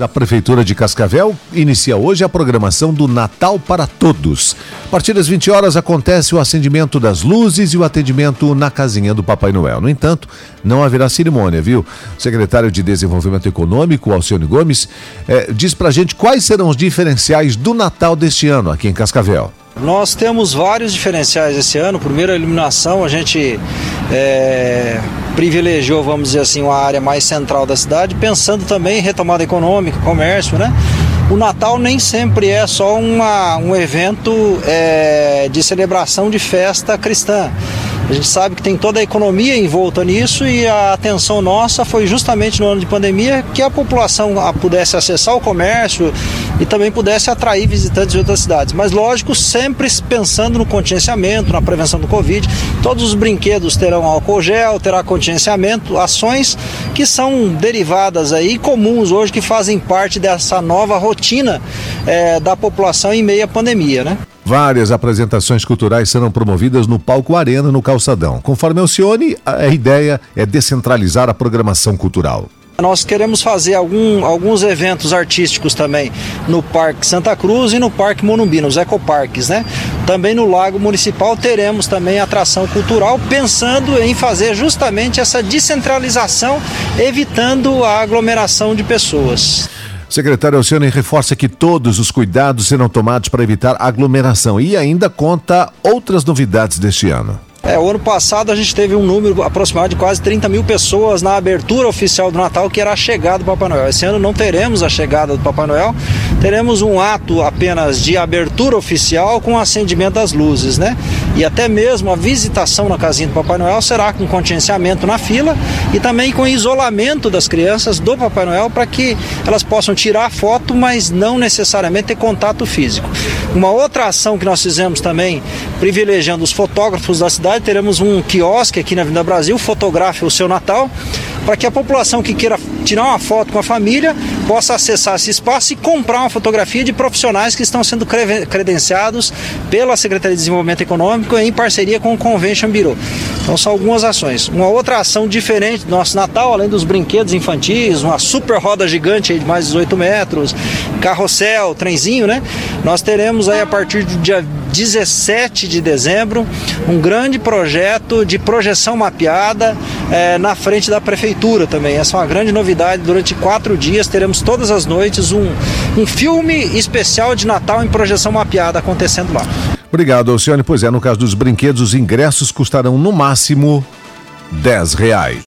A Prefeitura de Cascavel inicia hoje a programação do Natal para Todos. A partir das 20 horas acontece o acendimento das luzes e o atendimento na casinha do Papai Noel. No entanto, não haverá cerimônia, viu? O secretário de Desenvolvimento Econômico, Alcione Gomes, eh, diz pra gente quais serão os diferenciais do Natal deste ano aqui em Cascavel. Nós temos vários diferenciais esse ano. Primeiro, a iluminação, a gente é, privilegiou, vamos dizer assim, uma área mais central da cidade, pensando também em retomada econômica, comércio, né? O Natal nem sempre é só uma, um evento é, de celebração de festa cristã. A gente sabe que tem toda a economia envolta nisso e a atenção nossa foi justamente no ano de pandemia que a população pudesse acessar o comércio e também pudesse atrair visitantes de outras cidades. Mas, lógico, sempre pensando no contingenciamento, na prevenção do Covid. Todos os brinquedos terão álcool gel, terá contingenciamento, ações que são derivadas aí, comuns hoje, que fazem parte dessa nova rotina é, da população em meio à pandemia, né? Várias apresentações culturais serão promovidas no Palco Arena, no Calçadão. Conforme Alcione, a ideia é descentralizar a programação cultural. Nós queremos fazer algum, alguns eventos artísticos também no Parque Santa Cruz e no Parque Monumbi, nos ecoparques, né? Também no Lago Municipal teremos também atração cultural, pensando em fazer justamente essa descentralização, evitando a aglomeração de pessoas. Secretário Alcione reforça que todos os cuidados serão tomados para evitar aglomeração e ainda conta outras novidades deste ano. É, o ano passado a gente teve um número aproximado de quase 30 mil pessoas na abertura oficial do Natal, que era a chegada do Papai Noel. Esse ano não teremos a chegada do Papai Noel, teremos um ato apenas de abertura oficial com acendimento das luzes, né? E até mesmo a visitação na casinha do Papai Noel será com contingenciamento na fila e também com isolamento das crianças do Papai Noel para que elas possam tirar foto, mas não necessariamente ter contato físico. Uma outra ação que nós fizemos também, privilegiando os fotógrafos da cidade, teremos um quiosque aqui na Avenida Brasil, fotografe o seu Natal, para que a população que queira tirar uma foto com a família possa acessar esse espaço e comprar uma fotografia de profissionais que estão sendo credenciados pela Secretaria de Desenvolvimento Econômico em parceria com o Convention Bureau. Então são algumas ações. Uma outra ação diferente do nosso Natal, além dos brinquedos infantis, uma super roda gigante de mais de 18 metros, carrossel, trenzinho, né? Nós teremos aí a partir do dia 17 de dezembro um grande projeto de projeção mapeada é, na frente da prefeitura também. Essa é uma grande novidade. Durante quatro dias teremos todas as noites um, um filme especial de Natal em projeção mapeada acontecendo lá. Obrigado, Alcione. Pois é, no caso dos brinquedos, os ingressos custarão no máximo 10 reais.